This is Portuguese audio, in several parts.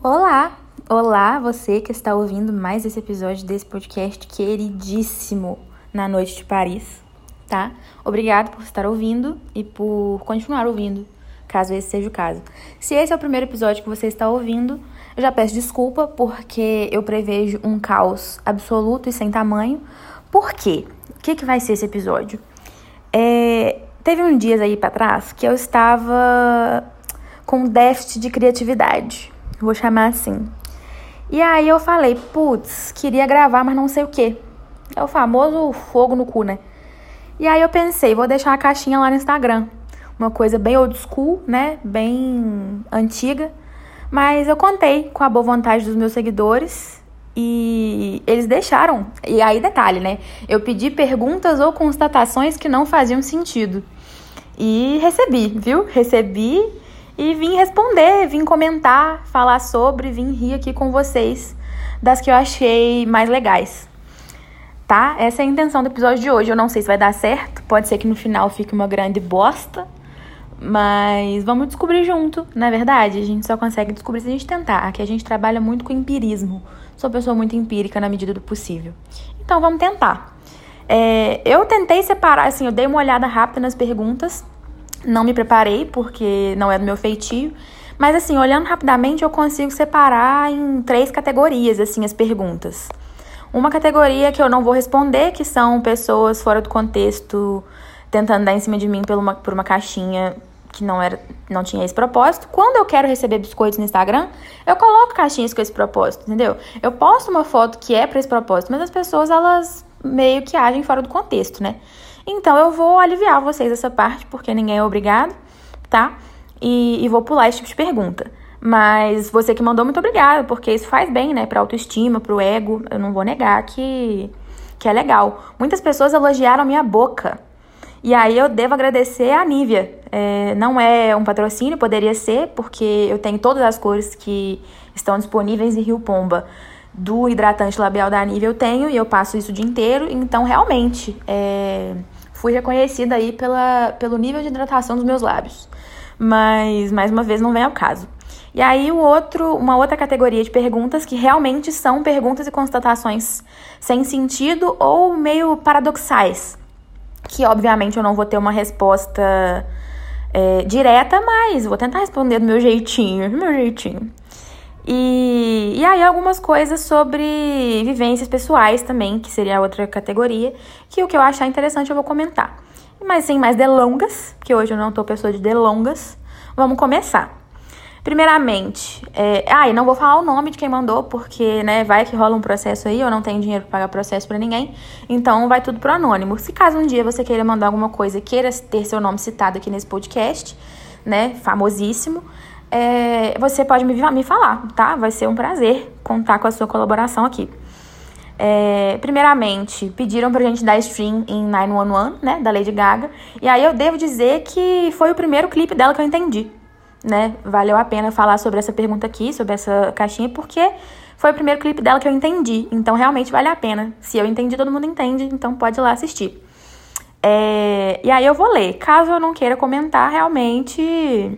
Olá! Olá, você que está ouvindo mais esse episódio desse podcast queridíssimo na noite de Paris, tá? Obrigado por estar ouvindo e por continuar ouvindo, caso esse seja o caso. Se esse é o primeiro episódio que você está ouvindo, eu já peço desculpa porque eu prevejo um caos absoluto e sem tamanho. Por quê? O que, que vai ser esse episódio? É, teve um dias aí para trás que eu estava com déficit de criatividade, vou chamar assim. E aí eu falei, putz, queria gravar, mas não sei o que. É o famoso fogo no cu, né? E aí eu pensei, vou deixar uma caixinha lá no Instagram. Uma coisa bem old school, né? Bem antiga. Mas eu contei com a boa vontade dos meus seguidores e eles deixaram. E aí, detalhe, né? Eu pedi perguntas ou constatações que não faziam sentido. E recebi, viu? Recebi e vim responder, vim comentar, falar sobre, vim rir aqui com vocês das que eu achei mais legais. Tá? Essa é a intenção do episódio de hoje. Eu não sei se vai dar certo, pode ser que no final fique uma grande bosta, mas vamos descobrir junto, na é verdade. A gente só consegue descobrir se a gente tentar. Aqui a gente trabalha muito com empirismo. Sou pessoa muito empírica na medida do possível. Então vamos tentar. É, eu tentei separar, assim, eu dei uma olhada rápida nas perguntas não me preparei porque não é do meu feitio. Mas assim, olhando rapidamente, eu consigo separar em três categorias assim as perguntas. Uma categoria que eu não vou responder, que são pessoas fora do contexto tentando dar em cima de mim por uma, por uma caixinha que não era não tinha esse propósito. Quando eu quero receber biscoitos no Instagram, eu coloco caixinhas com esse propósito, entendeu? Eu posto uma foto que é para esse propósito, mas as pessoas elas meio que agem fora do contexto, né? Então eu vou aliviar vocês essa parte, porque ninguém é obrigado, tá? E, e vou pular esse tipo de pergunta. Mas você que mandou, muito obrigada, porque isso faz bem, né? Pra autoestima, pro ego. Eu não vou negar que, que é legal. Muitas pessoas elogiaram minha boca. E aí eu devo agradecer a Nívia. É, não é um patrocínio, poderia ser, porque eu tenho todas as cores que estão disponíveis em Rio Pomba. Do hidratante labial da Nívia eu tenho e eu passo isso o dia inteiro. Então, realmente, é fui reconhecida aí pela, pelo nível de hidratação dos meus lábios. Mas, mais uma vez, não vem ao caso. E aí, o outro, uma outra categoria de perguntas que realmente são perguntas e constatações sem sentido ou meio paradoxais. Que, obviamente, eu não vou ter uma resposta é, direta, mas vou tentar responder do meu jeitinho, do meu jeitinho. E, e aí algumas coisas sobre vivências pessoais também, que seria outra categoria, que o que eu achar interessante eu vou comentar. Mas sem mais delongas, porque hoje eu não tô pessoa de delongas, vamos começar. Primeiramente, é, ah, e não vou falar o nome de quem mandou, porque, né, vai que rola um processo aí, eu não tenho dinheiro para pagar processo para ninguém, então vai tudo pro anônimo. Se caso um dia você queira mandar alguma coisa, queira ter seu nome citado aqui nesse podcast, né, famosíssimo, é, você pode me, me falar, tá? Vai ser um prazer contar com a sua colaboração aqui. É, primeiramente, pediram pra gente dar stream em 911, né, da Lady Gaga. E aí eu devo dizer que foi o primeiro clipe dela que eu entendi, né? Valeu a pena falar sobre essa pergunta aqui, sobre essa caixinha, porque foi o primeiro clipe dela que eu entendi. Então realmente vale a pena. Se eu entendi, todo mundo entende, então pode ir lá assistir. É, e aí eu vou ler. Caso eu não queira comentar, realmente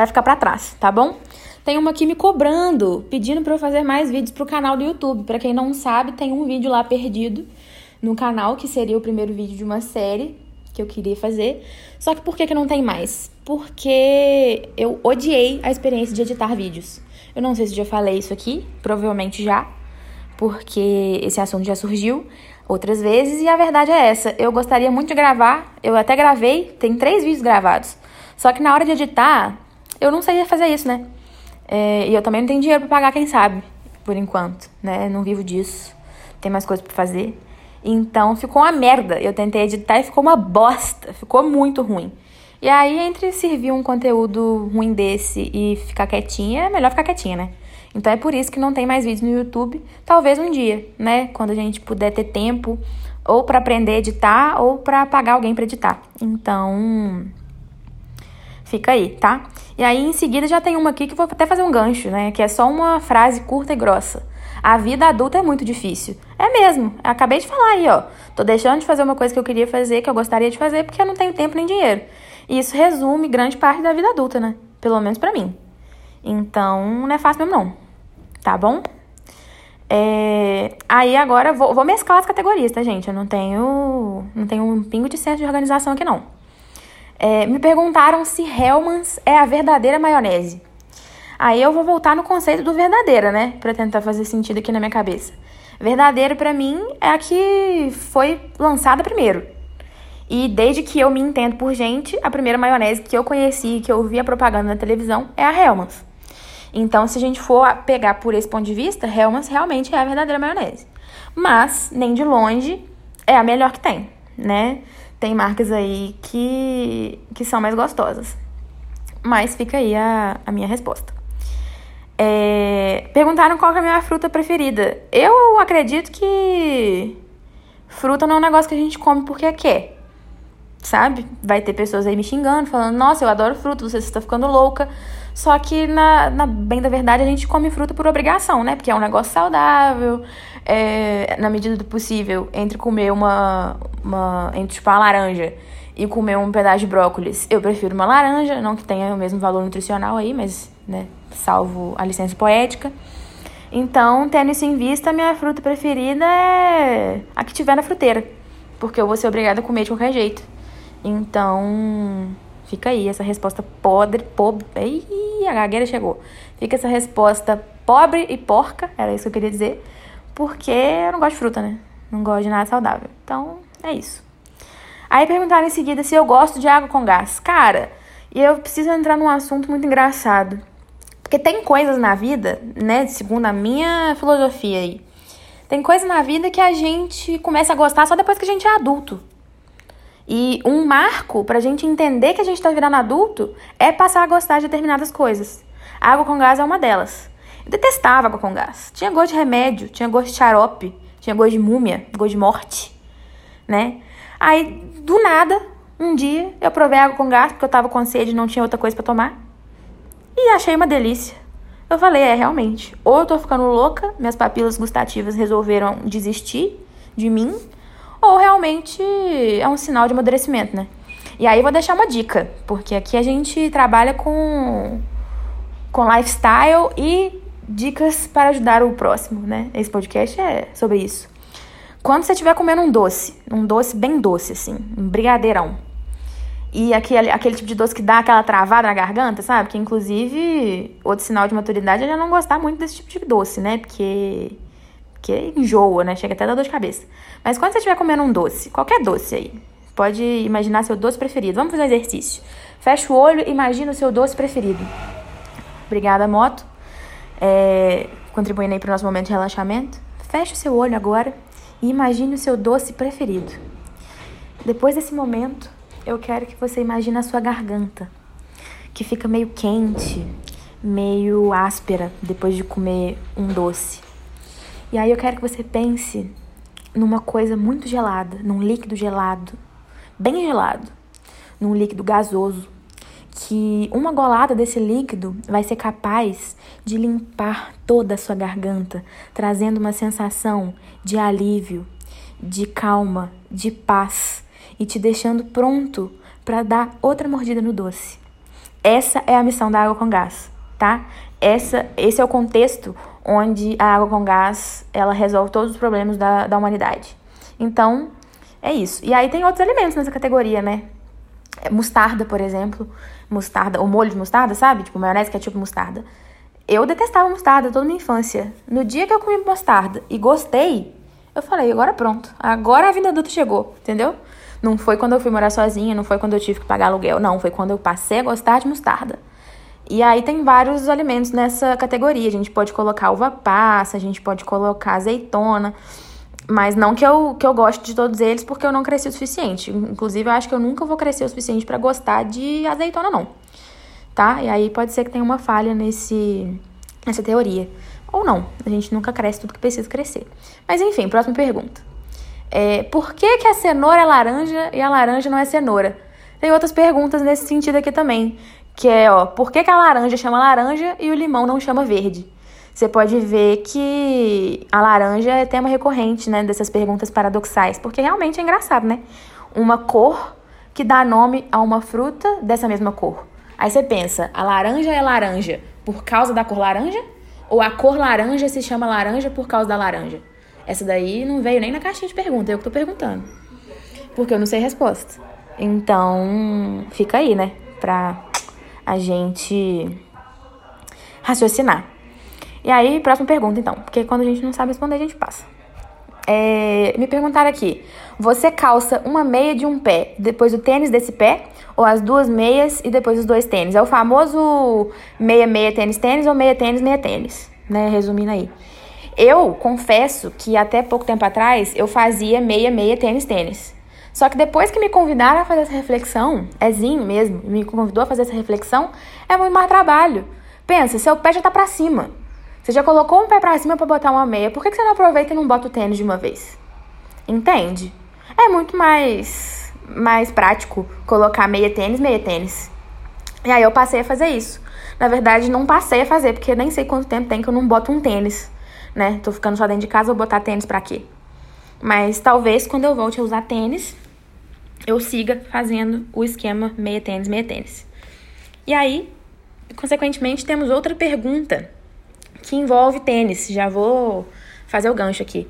vai ficar para trás, tá bom? Tem uma aqui me cobrando, pedindo para eu fazer mais vídeos pro canal do YouTube. Para quem não sabe, tem um vídeo lá perdido no canal, que seria o primeiro vídeo de uma série que eu queria fazer. Só que por que, que não tem mais? Porque eu odiei a experiência de editar vídeos. Eu não sei se já falei isso aqui, provavelmente já, porque esse assunto já surgiu outras vezes e a verdade é essa. Eu gostaria muito de gravar, eu até gravei, tem três vídeos gravados. Só que na hora de editar, eu não sabia fazer isso, né? É, e eu também não tenho dinheiro para pagar quem sabe, por enquanto, né? Não vivo disso. Tem mais coisas para fazer. Então ficou uma merda. Eu tentei editar e ficou uma bosta. Ficou muito ruim. E aí, entre servir um conteúdo ruim desse e ficar quietinha, é melhor ficar quietinha, né? Então é por isso que não tem mais vídeos no YouTube. Talvez um dia, né? Quando a gente puder ter tempo ou para aprender a editar ou para pagar alguém para editar. Então, Fica aí, tá? E aí em seguida já tem uma aqui que vou até fazer um gancho, né? Que é só uma frase curta e grossa. A vida adulta é muito difícil. É mesmo. Acabei de falar aí, ó. Tô deixando de fazer uma coisa que eu queria fazer, que eu gostaria de fazer, porque eu não tenho tempo nem dinheiro. E isso resume grande parte da vida adulta, né? Pelo menos para mim. Então, não é fácil mesmo não, tá bom? É, aí agora vou, vou mesclar as categorias, tá, gente? Eu não tenho, não tenho um pingo de senso de organização aqui, não. É, me perguntaram se Hellmann's é a verdadeira maionese. Aí eu vou voltar no conceito do verdadeira, né? Pra tentar fazer sentido aqui na minha cabeça. Verdadeiro para mim é a que foi lançada primeiro. E desde que eu me entendo por gente, a primeira maionese que eu conheci, que eu vi a propaganda na televisão, é a Hellmann's. Então, se a gente for pegar por esse ponto de vista, Hellmann's realmente é a verdadeira maionese. Mas, nem de longe, é a melhor que tem, né? Tem marcas aí que, que são mais gostosas. Mas fica aí a, a minha resposta. É, perguntaram qual é a minha fruta preferida. Eu acredito que fruta não é um negócio que a gente come porque quer. Sabe? Vai ter pessoas aí me xingando, falando, nossa, eu adoro fruta, você está ficando louca. Só que, na, na, bem da verdade, a gente come fruta por obrigação, né? Porque é um negócio saudável. É, na medida do possível, entre comer uma, uma. Entre tipo, a laranja e comer um pedaço de brócolis, eu prefiro uma laranja, não que tenha o mesmo valor nutricional aí, mas, né, salvo a licença poética. Então, tendo isso em vista, minha fruta preferida é a que tiver na fruteira, porque eu vou ser obrigada a comer de qualquer jeito. Então, fica aí essa resposta podre, pobre. Ih, a gagueira chegou. Fica essa resposta pobre e porca, era isso que eu queria dizer, porque eu não gosto de fruta, né? Não gosto de nada saudável. Então, é isso. Aí perguntaram em seguida se eu gosto de água com gás. Cara, e eu preciso entrar num assunto muito engraçado. Porque tem coisas na vida, né, segundo a minha filosofia aí, tem coisas na vida que a gente começa a gostar só depois que a gente é adulto. E um marco pra gente entender que a gente tá virando adulto é passar a gostar de determinadas coisas. A água com gás é uma delas. Eu detestava água com gás. Tinha gosto de remédio, tinha gosto de xarope, tinha gosto de múmia, gosto de morte, né? Aí, do nada, um dia eu provei água com gás porque eu tava com sede e não tinha outra coisa para tomar. E achei uma delícia. Eu falei, é, realmente. Ou eu tô ficando louca, minhas papilas gustativas resolveram desistir de mim, ou realmente é um sinal de amadurecimento, né? E aí vou deixar uma dica, porque aqui a gente trabalha com, com lifestyle e dicas para ajudar o próximo, né? Esse podcast é sobre isso. Quando você estiver comendo um doce, um doce bem doce, assim, um brigadeirão, e aquele, aquele tipo de doce que dá aquela travada na garganta, sabe? Que inclusive, outro sinal de maturidade é já não gostar muito desse tipo de doce, né? Porque, porque enjoa, né? Chega até a dar dor de cabeça. Mas quando você estiver comendo um doce, qualquer doce aí, pode imaginar seu doce preferido. Vamos fazer um exercício. Fecha o olho e imagina o seu doce preferido. Obrigada, moto. É, contribuindo aí para o nosso momento de relaxamento. Feche o seu olho agora e imagine o seu doce preferido. Depois desse momento, eu quero que você imagine a sua garganta, que fica meio quente, meio áspera depois de comer um doce. E aí eu quero que você pense numa coisa muito gelada, num líquido gelado, bem gelado, num líquido gasoso, que uma golada desse líquido vai ser capaz de limpar toda a sua garganta, trazendo uma sensação de alívio, de calma, de paz e te deixando pronto para dar outra mordida no doce. Essa é a missão da água com gás, tá? Essa, esse é o contexto onde a água com gás ela resolve todos os problemas da, da humanidade. Então, é isso. E aí tem outros alimentos nessa categoria, né? É, mostarda, por exemplo. Mostarda, o molho de mostarda, sabe? Tipo, maionese, ketchup, mostarda. Eu detestava mostarda toda minha infância. No dia que eu comi mostarda e gostei, eu falei, agora pronto. Agora a vida adulta chegou, entendeu? Não foi quando eu fui morar sozinha, não foi quando eu tive que pagar aluguel, não. Foi quando eu passei a gostar de mostarda. E aí tem vários alimentos nessa categoria. A gente pode colocar uva passa, a gente pode colocar azeitona. Mas não que eu, que eu goste de todos eles, porque eu não cresci o suficiente. Inclusive, eu acho que eu nunca vou crescer o suficiente para gostar de azeitona, não. Tá? E aí pode ser que tenha uma falha nesse, nessa teoria. Ou não. A gente nunca cresce tudo que precisa crescer. Mas enfim, próxima pergunta. É, por que, que a cenoura é laranja e a laranja não é cenoura? Tem outras perguntas nesse sentido aqui também, que é, ó, por que, que a laranja chama laranja e o limão não chama verde? Você pode ver que a laranja é tema recorrente, né, dessas perguntas paradoxais, porque realmente é engraçado, né? Uma cor que dá nome a uma fruta dessa mesma cor. Aí você pensa, a laranja é laranja por causa da cor laranja? Ou a cor laranja se chama laranja por causa da laranja? Essa daí não veio nem na caixinha de pergunta, eu que tô perguntando. Porque eu não sei a resposta. Então, fica aí, né? Pra a gente raciocinar. E aí, próxima pergunta, então. Porque quando a gente não sabe responder, a gente passa. É, me perguntaram aqui: você calça uma meia de um pé, depois o tênis desse pé, ou as duas meias e depois os dois tênis? É o famoso meia, meia, tênis, tênis ou meia, tênis, meia, tênis, né? Resumindo aí. Eu confesso que até pouco tempo atrás eu fazia meia, meia, tênis, tênis. Só que depois que me convidaram a fazer essa reflexão, Ezinho mesmo, me convidou a fazer essa reflexão, é muito mais trabalho. Pensa, seu pé já tá pra cima. Você já colocou um pé pra cima para botar uma meia, por que, você não aproveita e não bota o tênis de uma vez? Entende? É muito mais, mais prático colocar meia tênis, meia tênis. E aí eu passei a fazer isso. Na verdade, não passei a fazer, porque nem sei quanto tempo tem que eu não boto um tênis, né? Tô ficando só dentro de casa, vou botar tênis pra quê? Mas talvez quando eu volte a usar tênis, eu siga fazendo o esquema meia tênis, meia tênis. E aí, consequentemente, temos outra pergunta que envolve tênis. Já vou fazer o gancho aqui.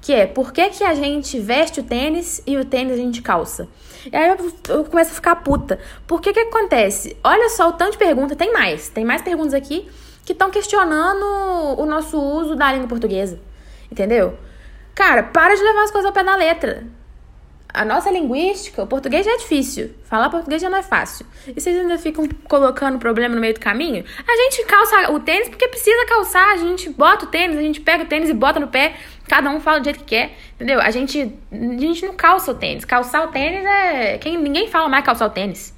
Que é, por que, que a gente veste o tênis e o tênis a gente calça? E aí eu, eu começo a ficar puta. Por que que acontece? Olha só o tanto de perguntas, tem mais. Tem mais perguntas aqui que estão questionando o nosso uso da língua portuguesa. Entendeu? Cara, para de levar as coisas ao pé da letra a nossa linguística, o português já é difícil. Falar português já não é fácil. E vocês ainda ficam colocando problema no meio do caminho? A gente calça o tênis porque precisa calçar. A gente bota o tênis, a gente pega o tênis e bota no pé. Cada um fala do jeito que quer, entendeu? A gente, a gente não calça o tênis. Calçar o tênis é. Quem, ninguém fala mais calçar o tênis.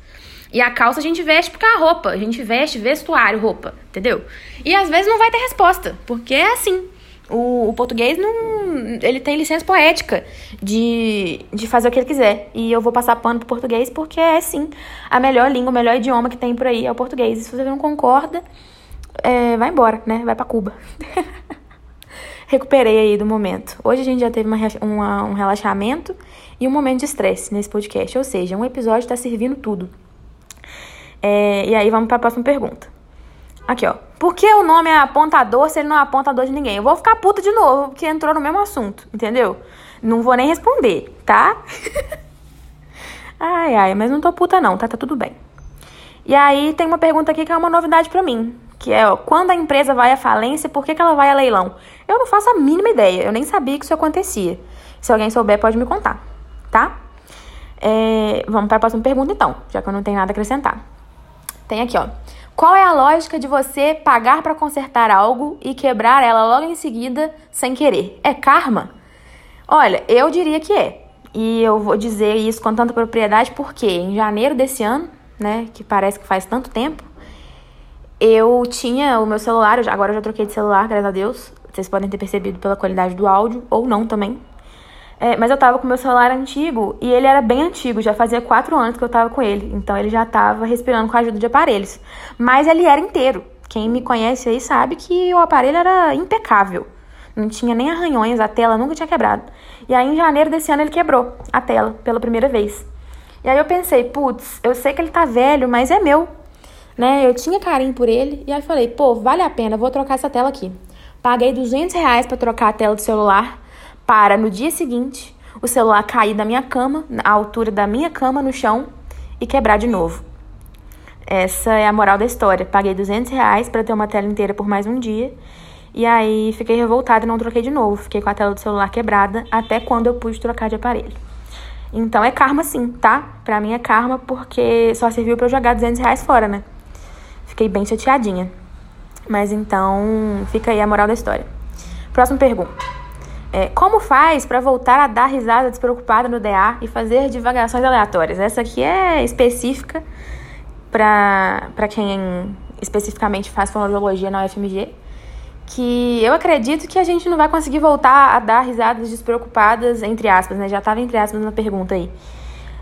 E a calça a gente veste porque é a roupa. A gente veste vestuário, roupa, entendeu? E às vezes não vai ter resposta, porque é assim. O, o, português não. Ele tem licença poética de, de fazer o que ele quiser. E eu vou passar pano pro português porque é sim a melhor língua, o melhor idioma que tem por aí é o português. E se você não concorda, é, vai embora, né? Vai para Cuba. Recuperei aí do momento. Hoje a gente já teve uma, uma, um relaxamento e um momento de estresse nesse podcast. Ou seja, um episódio está servindo tudo. É, e aí vamos para a próxima pergunta. Aqui, ó. Por que o nome é apontador se ele não é apontador de ninguém? Eu vou ficar puta de novo, porque entrou no mesmo assunto, entendeu? Não vou nem responder, tá? ai, ai, mas não tô puta não, tá? Tá tudo bem. E aí tem uma pergunta aqui que é uma novidade para mim, que é, ó, quando a empresa vai à falência, por que, que ela vai a leilão? Eu não faço a mínima ideia, eu nem sabia que isso acontecia. Se alguém souber, pode me contar, tá? É, vamos para a próxima pergunta então, já que eu não tenho nada a acrescentar. Tem aqui, ó. Qual é a lógica de você pagar para consertar algo e quebrar ela logo em seguida sem querer? É karma? Olha, eu diria que é. E eu vou dizer isso com tanta propriedade porque em janeiro desse ano, né, que parece que faz tanto tempo, eu tinha o meu celular, agora eu já troquei de celular, graças a Deus. Vocês podem ter percebido pela qualidade do áudio, ou não também. É, mas eu tava com meu celular antigo e ele era bem antigo, já fazia quatro anos que eu tava com ele. Então ele já tava respirando com a ajuda de aparelhos. Mas ele era inteiro. Quem me conhece aí sabe que o aparelho era impecável. Não tinha nem arranhões, a tela nunca tinha quebrado. E aí em janeiro desse ano ele quebrou a tela pela primeira vez. E aí eu pensei, putz, eu sei que ele tá velho, mas é meu. Né? Eu tinha carinho por ele. E aí falei, pô, vale a pena, vou trocar essa tela aqui. Paguei 200 reais pra trocar a tela do celular para no dia seguinte o celular cair da minha cama, à altura da minha cama no chão e quebrar de novo. Essa é a moral da história. Paguei 200 reais para ter uma tela inteira por mais um dia. E aí fiquei revoltada e não troquei de novo. Fiquei com a tela do celular quebrada até quando eu pude trocar de aparelho. Então é karma sim, tá? Pra mim é karma porque só serviu para eu jogar 200 reais fora, né? Fiquei bem chateadinha. Mas então fica aí a moral da história. Próxima pergunta. É, como faz para voltar a dar risada despreocupada no DA e fazer divagações aleatórias? Essa aqui é específica para quem especificamente faz fonoaudiologia na UFMG, que eu acredito que a gente não vai conseguir voltar a dar risadas despreocupadas, entre aspas, né? Já estava entre aspas na pergunta aí.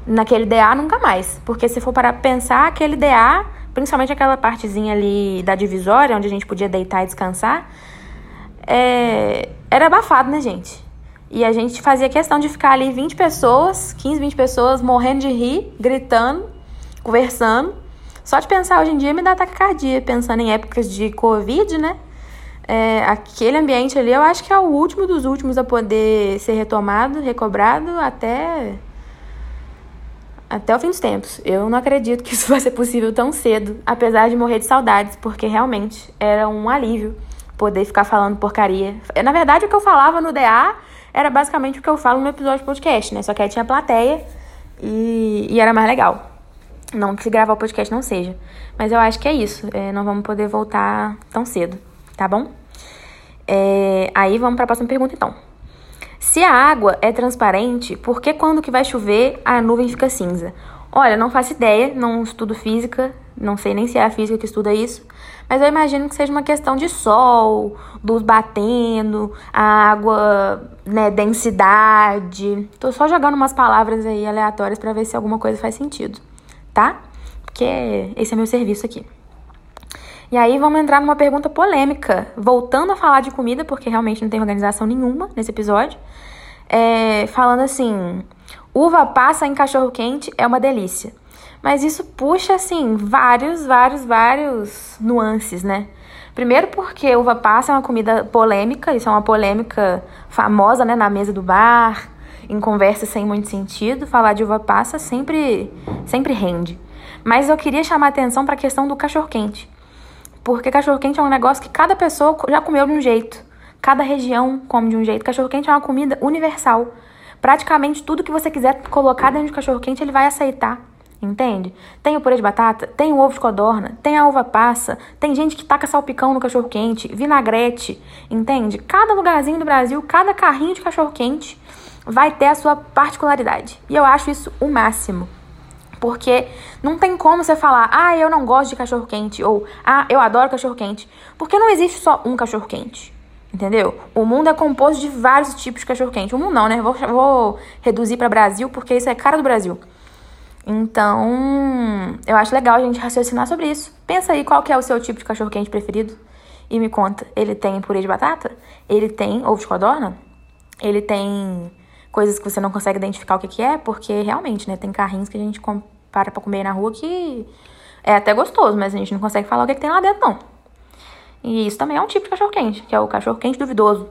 Naquele DA nunca mais, porque se for para pensar, aquele DA, principalmente aquela partezinha ali da divisória, onde a gente podia deitar e descansar, é, era abafado, né, gente? E a gente fazia questão de ficar ali 20 pessoas, 15, 20 pessoas, morrendo de rir, gritando, conversando, Só de pensar hoje em dia me dá taquicardia, pensando em épocas de Covid, né? É, aquele ambiente ali eu acho que é o último dos últimos a poder ser retomado, recobrado até até o fim dos tempos. Eu não acredito que isso vai ser possível tão cedo, apesar de morrer de saudades, porque realmente era um alívio poder ficar falando porcaria. Na verdade, o que eu falava no DA era basicamente o que eu falo no episódio de podcast, né? Só que aí tinha plateia e, e era mais legal. Não que gravar o podcast não seja. Mas eu acho que é isso. É, não vamos poder voltar tão cedo, tá bom? É, aí vamos para a próxima pergunta, então. Se a água é transparente, por que quando que vai chover a nuvem fica cinza? Olha, não faço ideia, não estudo física, não sei nem se é a física que estuda isso, mas eu imagino que seja uma questão de sol, luz batendo, água, né, densidade. Tô só jogando umas palavras aí aleatórias para ver se alguma coisa faz sentido, tá? Porque esse é meu serviço aqui. E aí vamos entrar numa pergunta polêmica, voltando a falar de comida, porque realmente não tem organização nenhuma nesse episódio. É, falando assim, uva passa em cachorro quente é uma delícia. Mas isso puxa, assim, vários, vários, vários nuances, né? Primeiro porque uva passa é uma comida polêmica, isso é uma polêmica famosa, né, na mesa do bar, em conversas sem muito sentido. Falar de uva passa sempre, sempre rende. Mas eu queria chamar a atenção para a questão do cachorro-quente. Porque cachorro-quente é um negócio que cada pessoa já comeu de um jeito. Cada região come de um jeito. Cachorro-quente é uma comida universal. Praticamente tudo que você quiser colocar dentro de cachorro-quente, ele vai aceitar. Entende? Tem o purê de batata, tem o ovo de codorna, tem a uva passa, tem gente que taca salpicão no cachorro quente, vinagrete, entende? Cada lugarzinho do Brasil, cada carrinho de cachorro quente vai ter a sua particularidade. E eu acho isso o máximo. Porque não tem como você falar, ah, eu não gosto de cachorro quente, ou ah, eu adoro cachorro quente. Porque não existe só um cachorro quente. Entendeu? O mundo é composto de vários tipos de cachorro quente. O mundo não, né? Vou, vou reduzir para Brasil, porque isso é cara do Brasil. Então, eu acho legal a gente raciocinar sobre isso. Pensa aí qual que é o seu tipo de cachorro quente preferido e me conta. Ele tem purê de batata? Ele tem ovo de codorna? Ele tem coisas que você não consegue identificar o que, que é? Porque realmente, né, tem carrinhos que a gente para pra comer na rua que é até gostoso, mas a gente não consegue falar o que, que tem lá dentro, não. E isso também é um tipo de cachorro quente, que é o cachorro quente duvidoso.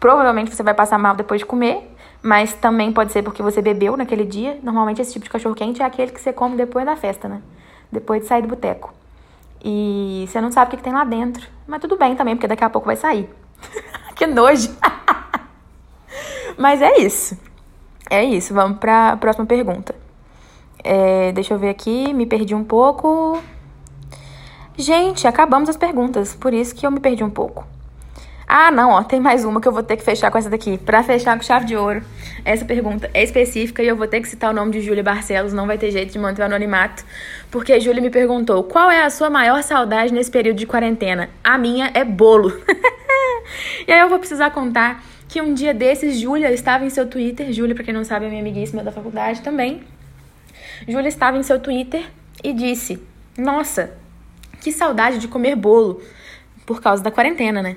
Provavelmente você vai passar mal depois de comer, mas também pode ser porque você bebeu naquele dia. Normalmente esse tipo de cachorro quente é aquele que você come depois da festa, né? Depois de sair do boteco. E você não sabe o que, que tem lá dentro. Mas tudo bem também, porque daqui a pouco vai sair. que nojo! mas é isso. É isso. Vamos para a próxima pergunta. É, deixa eu ver aqui, me perdi um pouco. Gente, acabamos as perguntas, por isso que eu me perdi um pouco. Ah, não, ó, tem mais uma que eu vou ter que fechar com essa daqui. Para fechar com chave de ouro. Essa pergunta é específica e eu vou ter que citar o nome de Júlia Barcelos, não vai ter jeito de manter o anonimato, porque a Júlia me perguntou: "Qual é a sua maior saudade nesse período de quarentena?". A minha é bolo. e aí eu vou precisar contar que um dia desses Júlia estava em seu Twitter, Júlia, para quem não sabe, é minha amiguíssima da faculdade também. Júlia estava em seu Twitter e disse: "Nossa, que saudade de comer bolo por causa da quarentena, né?"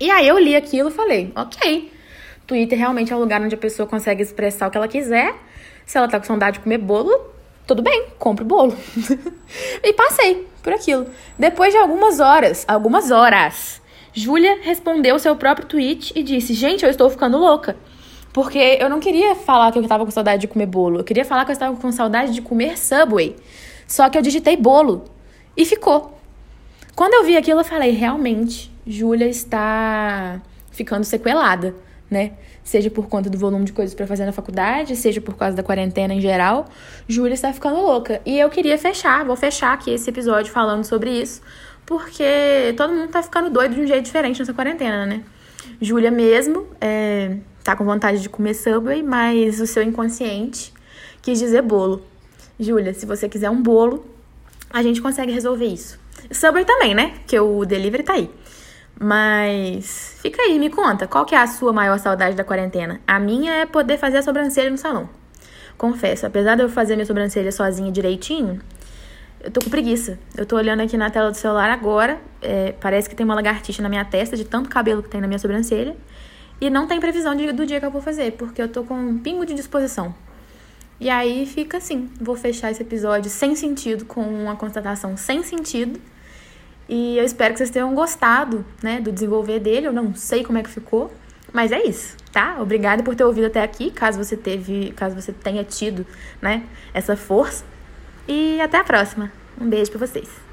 E aí eu li aquilo e falei, ok. Twitter realmente é um lugar onde a pessoa consegue expressar o que ela quiser. Se ela tá com saudade de comer bolo, tudo bem, compre bolo. e passei por aquilo. Depois de algumas horas, algumas horas, Júlia respondeu seu próprio tweet e disse: Gente, eu estou ficando louca. Porque eu não queria falar que eu estava com saudade de comer bolo. Eu queria falar que eu estava com saudade de comer Subway. Só que eu digitei bolo. E ficou. Quando eu vi aquilo, eu falei: realmente, Júlia está ficando sequelada, né? Seja por conta do volume de coisas para fazer na faculdade, seja por causa da quarentena em geral, Júlia está ficando louca. E eu queria fechar, vou fechar aqui esse episódio falando sobre isso, porque todo mundo tá ficando doido de um jeito diferente nessa quarentena, né? Júlia mesmo é, tá com vontade de comer Subway, mas o seu inconsciente quis dizer bolo. Júlia, se você quiser um bolo, a gente consegue resolver isso. Subway também, né? Que o delivery tá aí. Mas fica aí, me conta, qual que é a sua maior saudade da quarentena? A minha é poder fazer a sobrancelha no salão. Confesso, apesar de eu fazer minha sobrancelha sozinha direitinho, eu tô com preguiça. Eu tô olhando aqui na tela do celular agora, é, parece que tem uma lagartixa na minha testa de tanto cabelo que tem na minha sobrancelha. E não tem previsão de, do dia que eu vou fazer, porque eu tô com um pingo de disposição. E aí fica assim, vou fechar esse episódio sem sentido com uma constatação sem sentido. E eu espero que vocês tenham gostado, né, do desenvolver dele. Eu não sei como é que ficou, mas é isso, tá? Obrigada por ter ouvido até aqui, caso você teve, caso você tenha tido, né, essa força. E até a próxima. Um beijo para vocês.